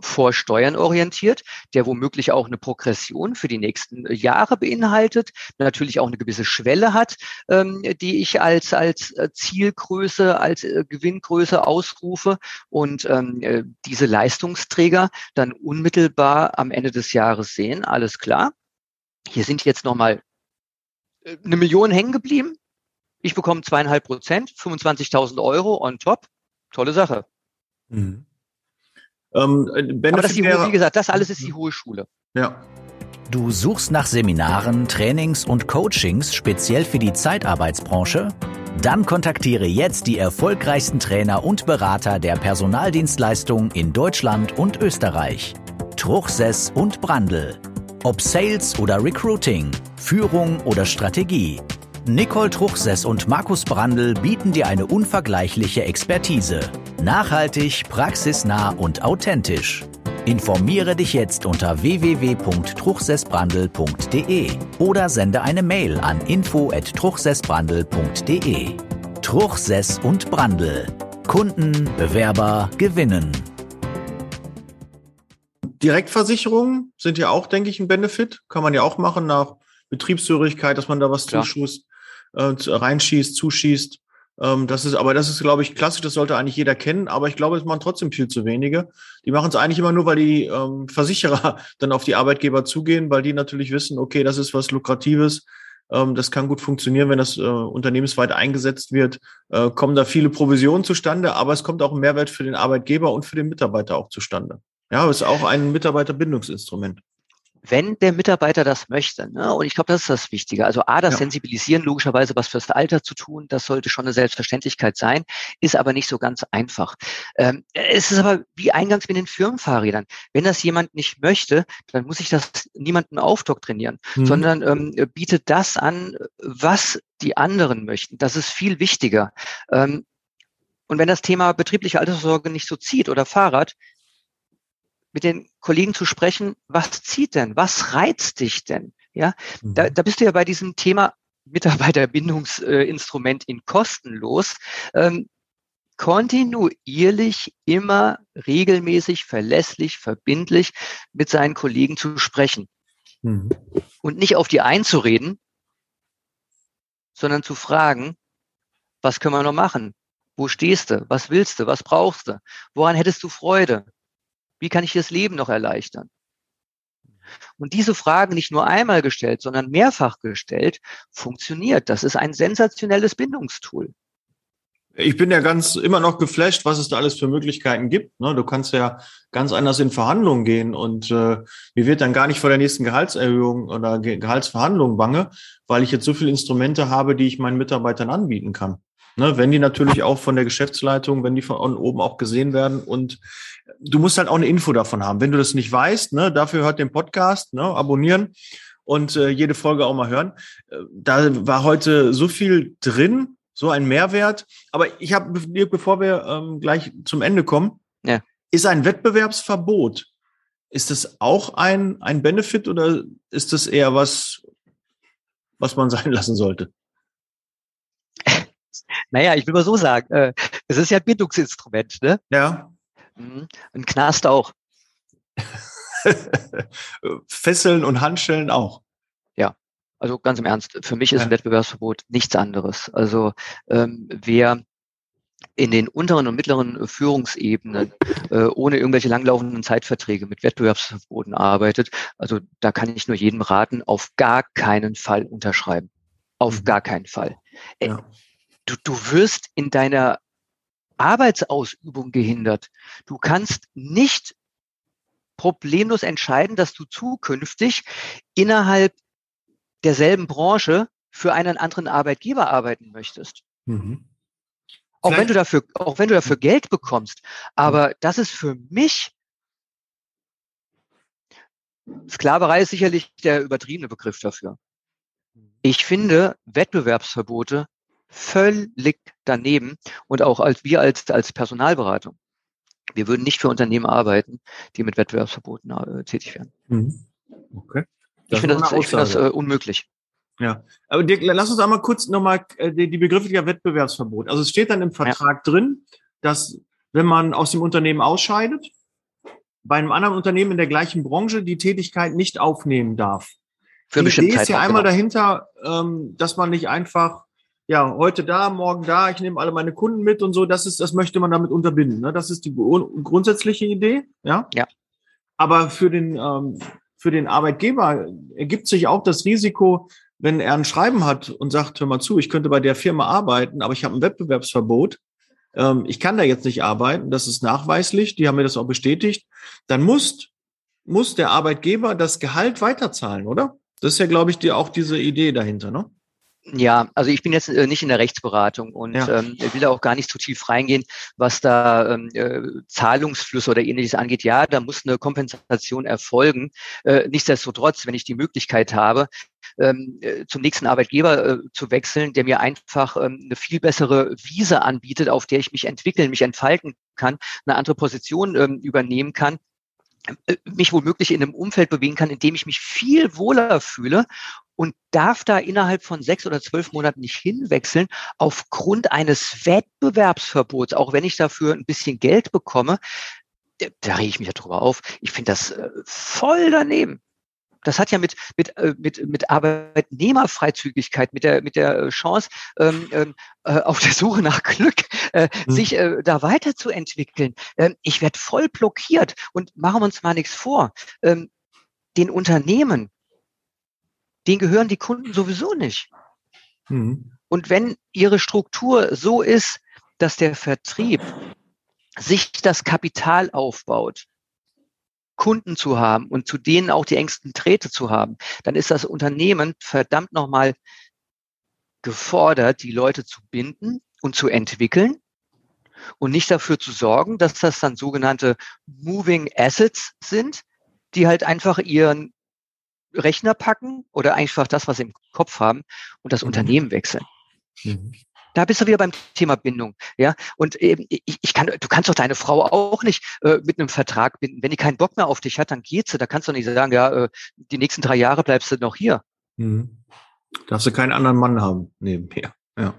vor Steuern orientiert, der womöglich auch eine Progression für die nächsten Jahre beinhaltet, natürlich auch eine gewisse Schwelle hat, ähm, die ich als, als äh, Zielgröße, als äh, Gewinngröße ausrufe und ähm, äh, diese Leistungsträger dann unmittelbar am Ende des Jahres sehen, alles klar. Hier sind jetzt nochmal äh, eine Million hängen geblieben. Ich bekomme zweieinhalb Prozent, 25.000 Euro on top. Tolle Sache. Mhm. Ähm, Aber das die, wie gesagt, das alles ist die hohe Schule. Ja. Du suchst nach Seminaren, Trainings und Coachings speziell für die Zeitarbeitsbranche? Dann kontaktiere jetzt die erfolgreichsten Trainer und Berater der Personaldienstleistung in Deutschland und Österreich. Truchsess und Brandl. Ob Sales oder Recruiting, Führung oder Strategie. Nicole Truchsess und Markus Brandl bieten dir eine unvergleichliche Expertise. Nachhaltig, praxisnah und authentisch. Informiere dich jetzt unter www.truchsessbrandel.de oder sende eine Mail an info@truchsessbrandel.de. Truchsess und Brandel. Kunden, Bewerber gewinnen. Direktversicherungen sind ja auch, denke ich, ein Benefit. Kann man ja auch machen nach Betriebshörigkeit, dass man da was zuschusst äh, reinschießt, zuschießt. Ähm, das ist, aber das ist, glaube ich, klassisch, das sollte eigentlich jeder kennen, aber ich glaube, es machen trotzdem viel zu wenige. Die machen es eigentlich immer nur, weil die ähm, Versicherer <laughs> dann auf die Arbeitgeber zugehen, weil die natürlich wissen, okay, das ist was Lukratives, ähm, das kann gut funktionieren, wenn das äh, unternehmensweit eingesetzt wird, äh, kommen da viele Provisionen zustande, aber es kommt auch ein Mehrwert für den Arbeitgeber und für den Mitarbeiter auch zustande. Ja, es ist auch ein Mitarbeiterbindungsinstrument wenn der Mitarbeiter das möchte. Ne? Und ich glaube, das ist das Wichtige. Also A, das ja. Sensibilisieren, logischerweise was fürs Alter zu tun, das sollte schon eine Selbstverständlichkeit sein, ist aber nicht so ganz einfach. Ähm, es ist aber wie eingangs mit den Firmenfahrrädern. Wenn das jemand nicht möchte, dann muss ich das niemanden aufdoktrinieren, mhm. sondern ähm, bietet das an, was die anderen möchten. Das ist viel wichtiger. Ähm, und wenn das Thema betriebliche Altersvorsorge nicht so zieht oder Fahrrad, mit den Kollegen zu sprechen, was zieht denn, was reizt dich denn? Ja, mhm. da, da bist du ja bei diesem Thema Mitarbeiterbindungsinstrument in kostenlos. Ähm, kontinuierlich immer regelmäßig, verlässlich, verbindlich mit seinen Kollegen zu sprechen. Mhm. Und nicht auf die einzureden, sondern zu fragen, was können wir noch machen? Wo stehst du? Was willst du? Was brauchst du? Woran hättest du Freude? Wie kann ich das Leben noch erleichtern? Und diese Frage nicht nur einmal gestellt, sondern mehrfach gestellt, funktioniert. Das ist ein sensationelles Bindungstool. Ich bin ja ganz immer noch geflasht, was es da alles für Möglichkeiten gibt. Ne? Du kannst ja ganz anders in Verhandlungen gehen und äh, mir wird dann gar nicht vor der nächsten Gehaltserhöhung oder Gehaltsverhandlung bange, weil ich jetzt so viele Instrumente habe, die ich meinen Mitarbeitern anbieten kann. Ne, wenn die natürlich auch von der Geschäftsleitung, wenn die von oben auch gesehen werden und du musst halt auch eine Info davon haben. Wenn du das nicht weißt, ne, dafür hört den Podcast, ne, abonnieren und äh, jede Folge auch mal hören. Äh, da war heute so viel drin, so ein Mehrwert. Aber ich habe, bevor wir ähm, gleich zum Ende kommen, ja. ist ein Wettbewerbsverbot, ist das auch ein, ein Benefit oder ist das eher was, was man <laughs> sein lassen sollte? <laughs> Naja, ich will mal so sagen, äh, es ist ja ein Bindungsinstrument, ne? Ja. Mhm. Ein Knast auch. <laughs> Fesseln und Handschellen auch. Ja, also ganz im Ernst, für mich ist ja. ein Wettbewerbsverbot nichts anderes. Also ähm, wer in den unteren und mittleren Führungsebenen äh, ohne irgendwelche langlaufenden Zeitverträge mit Wettbewerbsverboten arbeitet, also da kann ich nur jedem raten, auf gar keinen Fall unterschreiben. Auf mhm. gar keinen Fall. Äh, ja du, du wirst in deiner Arbeitsausübung gehindert. Du kannst nicht problemlos entscheiden, dass du zukünftig innerhalb derselben Branche für einen anderen Arbeitgeber arbeiten möchtest. Mhm. Auch wenn du dafür, auch wenn du dafür Geld bekommst. Aber das ist für mich Sklaverei ist sicherlich der übertriebene Begriff dafür. Ich finde Wettbewerbsverbote völlig daneben und auch als wir als, als Personalberatung. Wir würden nicht für Unternehmen arbeiten, die mit Wettbewerbsverboten äh, tätig werden. Mhm. Okay. Das ich finde das, ich find das äh, unmöglich. Ja, aber Dirk, lass uns einmal kurz nochmal äh, die, die Begriffe der Wettbewerbsverbot. Also es steht dann im Vertrag ja. drin, dass wenn man aus dem Unternehmen ausscheidet, bei einem anderen Unternehmen in der gleichen Branche die Tätigkeit nicht aufnehmen darf. Für die Idee ist ja einmal genau. dahinter, ähm, dass man nicht einfach ja, heute da, morgen da, ich nehme alle meine Kunden mit und so, das ist, das möchte man damit unterbinden. Ne? Das ist die grundsätzliche Idee, ja. Ja. Aber für den, ähm, für den Arbeitgeber ergibt sich auch das Risiko, wenn er ein Schreiben hat und sagt, hör mal zu, ich könnte bei der Firma arbeiten, aber ich habe ein Wettbewerbsverbot, ähm, ich kann da jetzt nicht arbeiten, das ist nachweislich, die haben mir das auch bestätigt, dann muss, muss der Arbeitgeber das Gehalt weiterzahlen, oder? Das ist ja, glaube ich, die, auch diese Idee dahinter, ne? Ja, also ich bin jetzt äh, nicht in der Rechtsberatung und ja. ähm, will da auch gar nicht zu tief reingehen, was da ähm, äh, Zahlungsflüsse oder ähnliches angeht. Ja, da muss eine Kompensation erfolgen. Äh, nichtsdestotrotz, wenn ich die Möglichkeit habe, ähm, äh, zum nächsten Arbeitgeber äh, zu wechseln, der mir einfach ähm, eine viel bessere Wiese anbietet, auf der ich mich entwickeln, mich entfalten kann, eine andere Position ähm, übernehmen kann, äh, mich womöglich in einem Umfeld bewegen kann, in dem ich mich viel wohler fühle und darf da innerhalb von sechs oder zwölf Monaten nicht hinwechseln aufgrund eines Wettbewerbsverbots, auch wenn ich dafür ein bisschen Geld bekomme. Da rege ich mich ja drüber auf. Ich finde das äh, voll daneben. Das hat ja mit, mit, äh, mit, mit Arbeitnehmerfreizügigkeit, mit der, mit der Chance ähm, ähm, äh, auf der Suche nach Glück, äh, mhm. sich äh, da weiterzuentwickeln. Ähm, ich werde voll blockiert und machen wir uns mal nichts vor. Ähm, den Unternehmen denen gehören die Kunden sowieso nicht. Mhm. Und wenn ihre Struktur so ist, dass der Vertrieb sich das Kapital aufbaut, Kunden zu haben und zu denen auch die engsten Träte zu haben, dann ist das Unternehmen verdammt nochmal gefordert, die Leute zu binden und zu entwickeln und nicht dafür zu sorgen, dass das dann sogenannte Moving Assets sind, die halt einfach ihren Rechner packen oder einfach das, was sie im Kopf haben und das mhm. Unternehmen wechseln. Mhm. Da bist du wieder beim Thema Bindung, ja. Und eben, ich, ich kann, du kannst doch deine Frau auch nicht äh, mit einem Vertrag binden. Wenn die keinen Bock mehr auf dich hat, dann geht sie. Da kannst du nicht sagen, ja, äh, die nächsten drei Jahre bleibst du noch hier. Mhm. Darfst du keinen anderen Mann haben nebenher. Ja.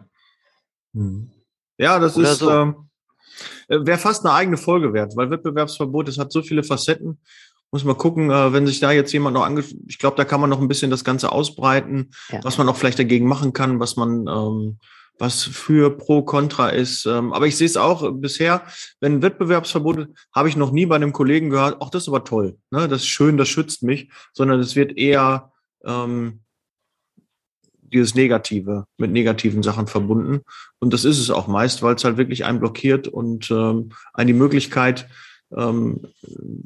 Mhm. Ja, das Oder ist so. ähm, äh, wäre fast eine eigene Folge wert, weil Wettbewerbsverbot, es hat so viele Facetten muss mal gucken, äh, wenn sich da jetzt jemand noch ange... Ich glaube, da kann man noch ein bisschen das Ganze ausbreiten, ja. was man auch vielleicht dagegen machen kann, was man, ähm, was für pro, contra ist. Ähm, aber ich sehe es auch bisher, wenn Wettbewerbsverbote, habe ich noch nie bei einem Kollegen gehört, ach, das ist aber toll, ne? das ist schön, das schützt mich, sondern es wird eher ähm, dieses Negative mit negativen Sachen verbunden. Und das ist es auch meist, weil es halt wirklich einen blockiert und ähm, einen die Möglichkeit ähm,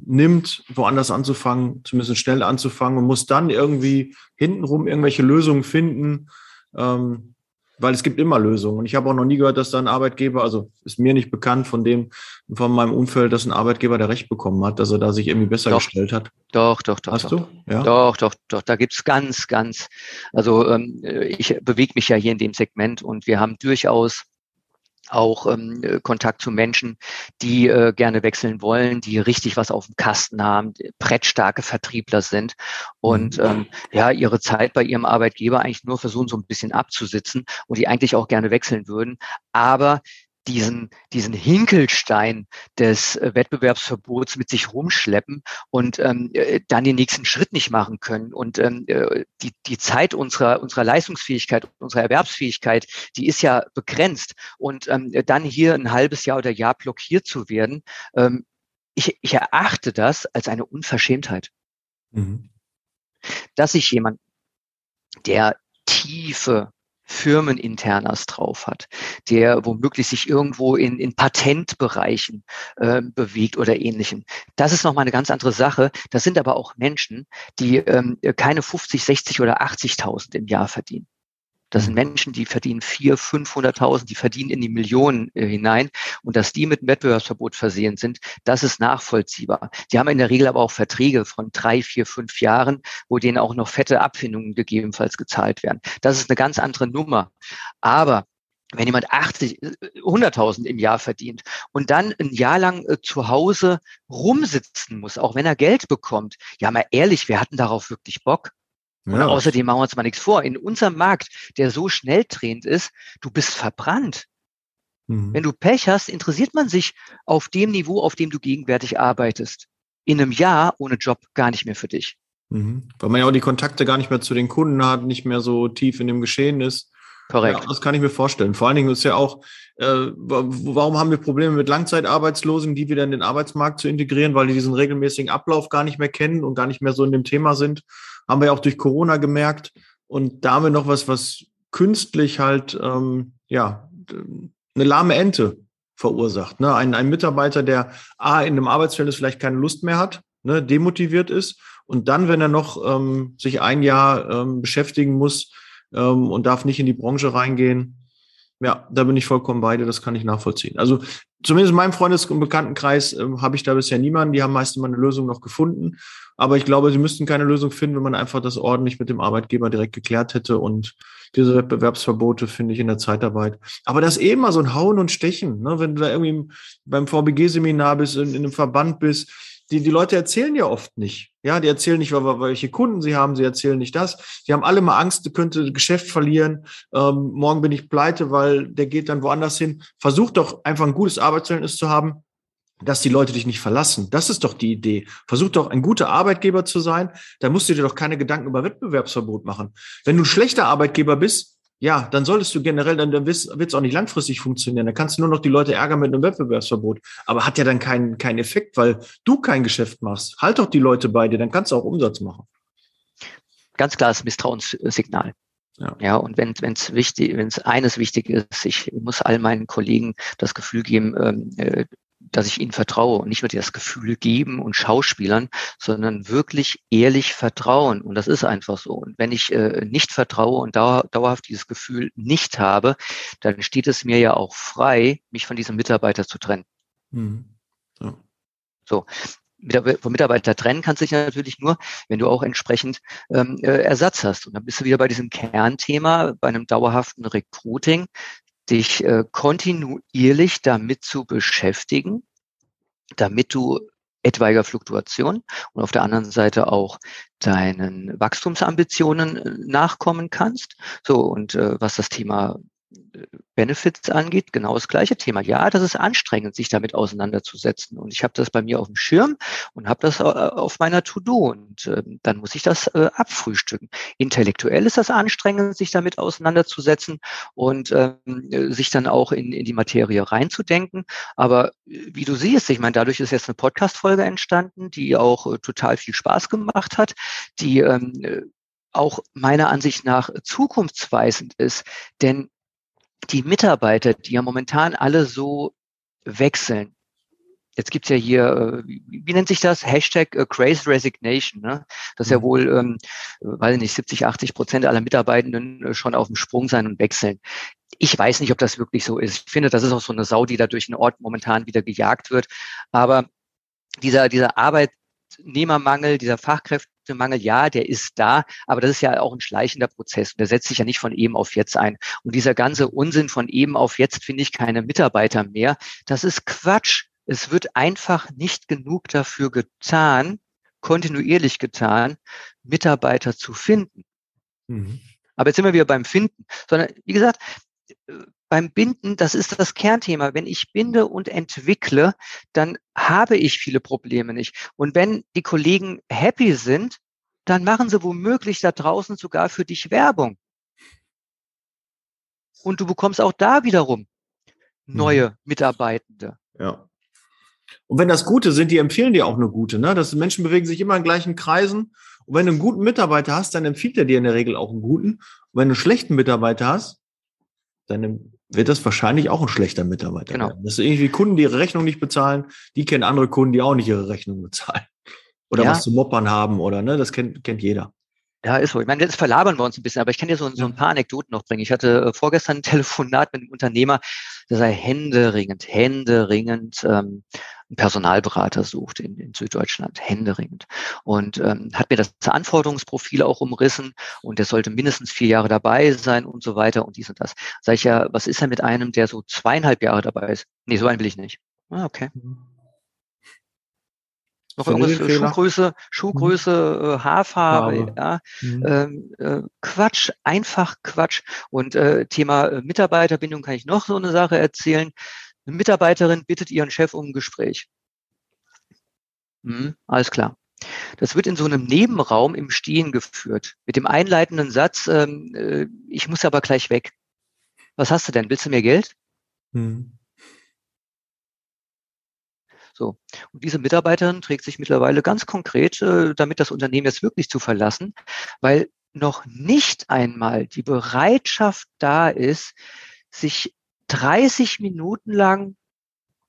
nimmt, woanders anzufangen, zumindest schnell anzufangen und muss dann irgendwie hintenrum irgendwelche Lösungen finden, ähm, weil es gibt immer Lösungen. Und ich habe auch noch nie gehört, dass da ein Arbeitgeber, also ist mir nicht bekannt von dem, von meinem Umfeld, dass ein Arbeitgeber der Recht bekommen hat, dass er da sich irgendwie besser doch, gestellt hat. Doch, doch, doch. Hast doch, du? Doch. Ja? Doch, doch, doch. Da gibt's ganz, ganz, also ähm, ich bewege mich ja hier in dem Segment und wir haben durchaus auch ähm, äh, Kontakt zu Menschen, die äh, gerne wechseln wollen, die richtig was auf dem Kasten haben, brettstarke Vertriebler sind und mhm. ähm, ja ihre Zeit bei ihrem Arbeitgeber eigentlich nur versuchen, so ein bisschen abzusitzen und die eigentlich auch gerne wechseln würden, aber diesen, diesen Hinkelstein des äh, Wettbewerbsverbots mit sich rumschleppen und ähm, äh, dann den nächsten Schritt nicht machen können. Und ähm, äh, die, die Zeit unserer, unserer Leistungsfähigkeit, unserer Erwerbsfähigkeit, die ist ja begrenzt. Und ähm, dann hier ein halbes Jahr oder Jahr blockiert zu werden, ähm, ich, ich erachte das als eine Unverschämtheit. Mhm. Dass sich jemand, der tiefe Firmeninternas drauf hat, der womöglich sich irgendwo in, in Patentbereichen äh, bewegt oder ähnlichem. Das ist nochmal eine ganz andere Sache. Das sind aber auch Menschen, die ähm, keine 50, 60 oder 80.000 im Jahr verdienen. Das sind mhm. Menschen, die verdienen vier, 500.000, die verdienen in die Millionen äh, hinein. Und dass die mit einem Wettbewerbsverbot versehen sind, das ist nachvollziehbar. Die haben in der Regel aber auch Verträge von drei, vier, fünf Jahren, wo denen auch noch fette Abfindungen gegebenenfalls gezahlt werden. Das ist eine ganz andere Nummer. Aber wenn jemand 80, 100.000 im Jahr verdient und dann ein Jahr lang äh, zu Hause rumsitzen muss, auch wenn er Geld bekommt, ja mal ehrlich, wir hatten darauf wirklich Bock. Und ja. außerdem machen wir uns mal nichts vor. In unserem Markt, der so schnell drehend ist, du bist verbrannt. Mhm. Wenn du Pech hast, interessiert man sich auf dem Niveau, auf dem du gegenwärtig arbeitest. In einem Jahr ohne Job gar nicht mehr für dich. Mhm. Weil man ja auch die Kontakte gar nicht mehr zu den Kunden hat, nicht mehr so tief in dem Geschehen ist. Korrekt. Ja, das kann ich mir vorstellen. Vor allen Dingen ist ja auch, äh, warum haben wir Probleme mit Langzeitarbeitslosen, die wieder in den Arbeitsmarkt zu integrieren, weil die diesen regelmäßigen Ablauf gar nicht mehr kennen und gar nicht mehr so in dem Thema sind. Haben wir ja auch durch Corona gemerkt. Und da haben wir noch was, was künstlich halt, ähm, ja, eine lahme Ente verursacht. Ne? Ein, ein Mitarbeiter, der A, in einem Arbeitsverhältnis vielleicht keine Lust mehr hat, ne, demotiviert ist und dann, wenn er noch ähm, sich ein Jahr ähm, beschäftigen muss, ähm, und darf nicht in die Branche reingehen. Ja, da bin ich vollkommen bei dir, das kann ich nachvollziehen. Also zumindest in meinem Freundes- und Bekanntenkreis äh, habe ich da bisher niemanden, die haben meistens mal eine Lösung noch gefunden. Aber ich glaube, sie müssten keine Lösung finden, wenn man einfach das ordentlich mit dem Arbeitgeber direkt geklärt hätte. Und diese Wettbewerbsverbote finde ich in der Zeitarbeit. Aber das eben mal so ein Hauen und Stechen, ne? wenn du da irgendwie beim VBG-Seminar bist, in, in einem Verband bist, die, die Leute erzählen ja oft nicht. Ja, die erzählen nicht, welche Kunden sie haben, sie erzählen nicht das. Die haben alle mal Angst, könnte Geschäft verlieren. Ähm, morgen bin ich pleite, weil der geht dann woanders hin. Versuch doch einfach ein gutes Arbeitsverhältnis zu haben, dass die Leute dich nicht verlassen. Das ist doch die Idee. Versuch doch ein guter Arbeitgeber zu sein. Da musst du dir doch keine Gedanken über Wettbewerbsverbot machen. Wenn du ein schlechter Arbeitgeber bist, ja, dann solltest du generell, dann, dann wird es auch nicht langfristig funktionieren. Dann kannst du nur noch die Leute ärgern mit einem Wettbewerbsverbot. Aber hat ja dann keinen keinen Effekt, weil du kein Geschäft machst. Halt doch die Leute bei dir, dann kannst du auch Umsatz machen. Ganz klares Misstrauenssignal. Ja. ja, und wenn es wichtig, wenn es eines wichtig ist, ich muss all meinen Kollegen das Gefühl geben, ähm, äh, dass ich ihnen vertraue und nicht nur das Gefühl geben und Schauspielern, sondern wirklich ehrlich vertrauen. Und das ist einfach so. Und wenn ich äh, nicht vertraue und dauer, dauerhaft dieses Gefühl nicht habe, dann steht es mir ja auch frei, mich von diesem Mitarbeiter zu trennen. Mhm. Ja. So. Vom Mitarbeiter trennen kannst du dich natürlich nur, wenn du auch entsprechend ähm, äh, Ersatz hast. Und dann bist du wieder bei diesem Kernthema, bei einem dauerhaften Recruiting dich äh, kontinuierlich damit zu beschäftigen, damit du etwaiger Fluktuation und auf der anderen Seite auch deinen Wachstumsambitionen äh, nachkommen kannst. So, und äh, was das Thema Benefits angeht, genau das gleiche Thema. Ja, das ist anstrengend, sich damit auseinanderzusetzen. Und ich habe das bei mir auf dem Schirm und habe das äh, auf meiner To-Do. Und äh, dann muss ich das äh, abfrühstücken. Intellektuell ist das anstrengend, sich damit auseinanderzusetzen und ähm, sich dann auch in, in die Materie reinzudenken. Aber äh, wie du siehst, ich meine, dadurch ist jetzt eine Podcast-Folge entstanden, die auch äh, total viel Spaß gemacht hat, die ähm, äh, auch meiner Ansicht nach zukunftsweisend ist. Denn die Mitarbeiter, die ja momentan alle so wechseln, Jetzt gibt's ja hier, äh, wie nennt sich das? Hashtag äh, Crazy Resignation. Ne? Das ja mhm. wohl, ähm, weiß nicht, 70, 80 Prozent aller Mitarbeitenden äh, schon auf dem Sprung sein und wechseln. Ich weiß nicht, ob das wirklich so ist. Ich finde, das ist auch so eine Sau, die da durch den Ort momentan wieder gejagt wird. Aber dieser, dieser Arbeitnehmermangel, dieser Fachkräfte, Mangel, ja, der ist da, aber das ist ja auch ein schleichender Prozess. Der setzt sich ja nicht von eben auf jetzt ein. Und dieser ganze Unsinn von eben auf jetzt finde ich keine Mitarbeiter mehr. Das ist Quatsch. Es wird einfach nicht genug dafür getan, kontinuierlich getan, Mitarbeiter zu finden. Mhm. Aber jetzt sind wir wieder beim Finden, sondern wie gesagt, beim Binden, das ist das Kernthema. Wenn ich binde und entwickle, dann habe ich viele Probleme nicht. Und wenn die Kollegen happy sind, dann machen sie womöglich da draußen sogar für dich Werbung. Und du bekommst auch da wiederum neue mhm. Mitarbeitende. Ja. Und wenn das Gute sind, die empfehlen dir auch eine gute. Ne? Das Menschen bewegen sich immer in gleichen Kreisen. Und wenn du einen guten Mitarbeiter hast, dann empfiehlt er dir in der Regel auch einen guten. Und wenn du einen schlechten Mitarbeiter hast, dann wird das wahrscheinlich auch ein schlechter Mitarbeiter. Genau. Werden. Das sind irgendwie Kunden, die ihre Rechnung nicht bezahlen, die kennen andere Kunden, die auch nicht ihre Rechnung bezahlen. Oder ja. was zu moppern haben oder ne, das kennt, kennt jeder. Ja, ist so. Ich meine, jetzt verlabern wir uns ein bisschen, aber ich kann dir so, so ein paar Anekdoten noch bringen. Ich hatte äh, vorgestern ein <laughs> Telefonat mit einem Unternehmer, der sei händeringend, händeringend ähm, einen Personalberater sucht in, in Süddeutschland, händeringend. Und ähm, hat mir das Anforderungsprofil auch umrissen und der sollte mindestens vier Jahre dabei sein und so weiter und dies und das. Sag ich ja, was ist denn mit einem, der so zweieinhalb Jahre dabei ist? Nee, so einen will ich nicht. Ah, okay. Mhm. Noch irgendwas für Schuhgröße, Schuhgröße, mhm. Haarfarbe, ja. Mhm. Ähm, äh, Quatsch, einfach Quatsch. Und äh, Thema äh, Mitarbeiterbindung kann ich noch so eine Sache erzählen. Eine Mitarbeiterin bittet ihren Chef um ein Gespräch. Hm, alles klar. Das wird in so einem Nebenraum im Stehen geführt, mit dem einleitenden Satz, ähm, äh, ich muss aber gleich weg. Was hast du denn? Willst du mir Geld? Hm. So. Und diese Mitarbeiterin trägt sich mittlerweile ganz konkret, äh, damit das Unternehmen jetzt wirklich zu verlassen, weil noch nicht einmal die Bereitschaft da ist, sich 30 Minuten lang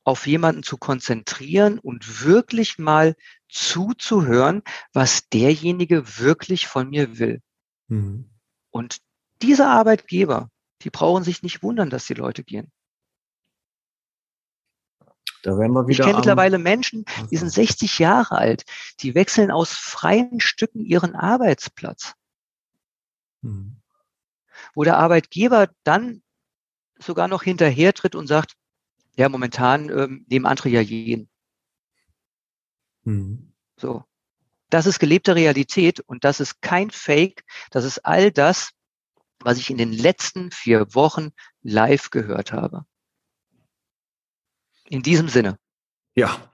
auf jemanden zu konzentrieren und wirklich mal zuzuhören, was derjenige wirklich von mir will. Mhm. Und diese Arbeitgeber, die brauchen sich nicht wundern, dass die Leute gehen. Da werden wir wieder ich kenne mittlerweile Menschen, die sind 60 Jahre alt, die wechseln aus freien Stücken ihren Arbeitsplatz. Hm. Wo der Arbeitgeber dann sogar noch hinterher tritt und sagt, ja, momentan ähm, nehmen andere ja jeden. Hm. So. Das ist gelebte Realität und das ist kein Fake. Das ist all das, was ich in den letzten vier Wochen live gehört habe. In diesem Sinne. Ja.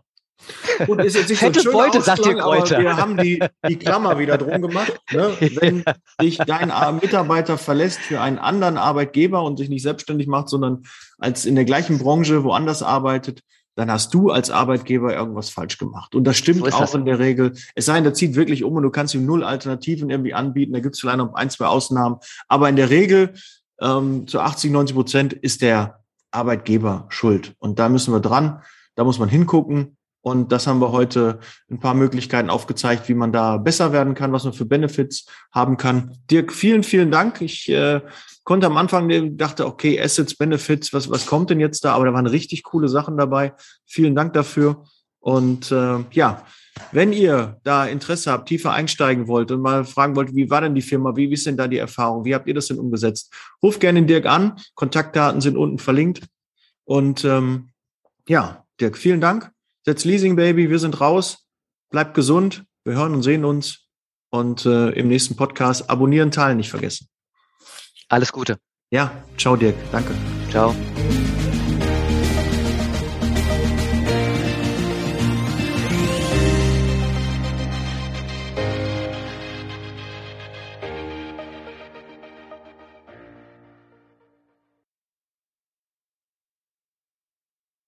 Und ist jetzt nicht so ein schöner Beute, sagt ihr aber wir haben die, die Klammer wieder drum gemacht. Ne? <laughs> Wenn dich dein Mitarbeiter verlässt für einen anderen Arbeitgeber und sich nicht selbstständig macht, sondern als in der gleichen Branche woanders arbeitet, dann hast du als Arbeitgeber irgendwas falsch gemacht. Und das stimmt so auch das. in der Regel. Es sei denn, der zieht wirklich um und du kannst ihm null Alternativen irgendwie anbieten. Da gibt es vielleicht noch ein, zwei Ausnahmen. Aber in der Regel ähm, zu 80, 90 Prozent ist der Arbeitgeber schuld. Und da müssen wir dran, da muss man hingucken. Und das haben wir heute ein paar Möglichkeiten aufgezeigt, wie man da besser werden kann, was man für Benefits haben kann. Dirk, vielen, vielen Dank. Ich äh, konnte am Anfang dachte, okay, Assets, Benefits, was, was kommt denn jetzt da? Aber da waren richtig coole Sachen dabei. Vielen Dank dafür. Und äh, ja, wenn ihr da Interesse habt, tiefer einsteigen wollt und mal fragen wollt, wie war denn die Firma, wie, wie ist denn da die Erfahrung, wie habt ihr das denn umgesetzt, ruft gerne den Dirk an. Kontaktdaten sind unten verlinkt. Und ähm, ja, Dirk, vielen Dank. Setz Leasing Baby, wir sind raus. Bleibt gesund. Wir hören und sehen uns. Und äh, im nächsten Podcast abonnieren, teilen nicht vergessen. Alles Gute. Ja, ciao Dirk. Danke. Ciao.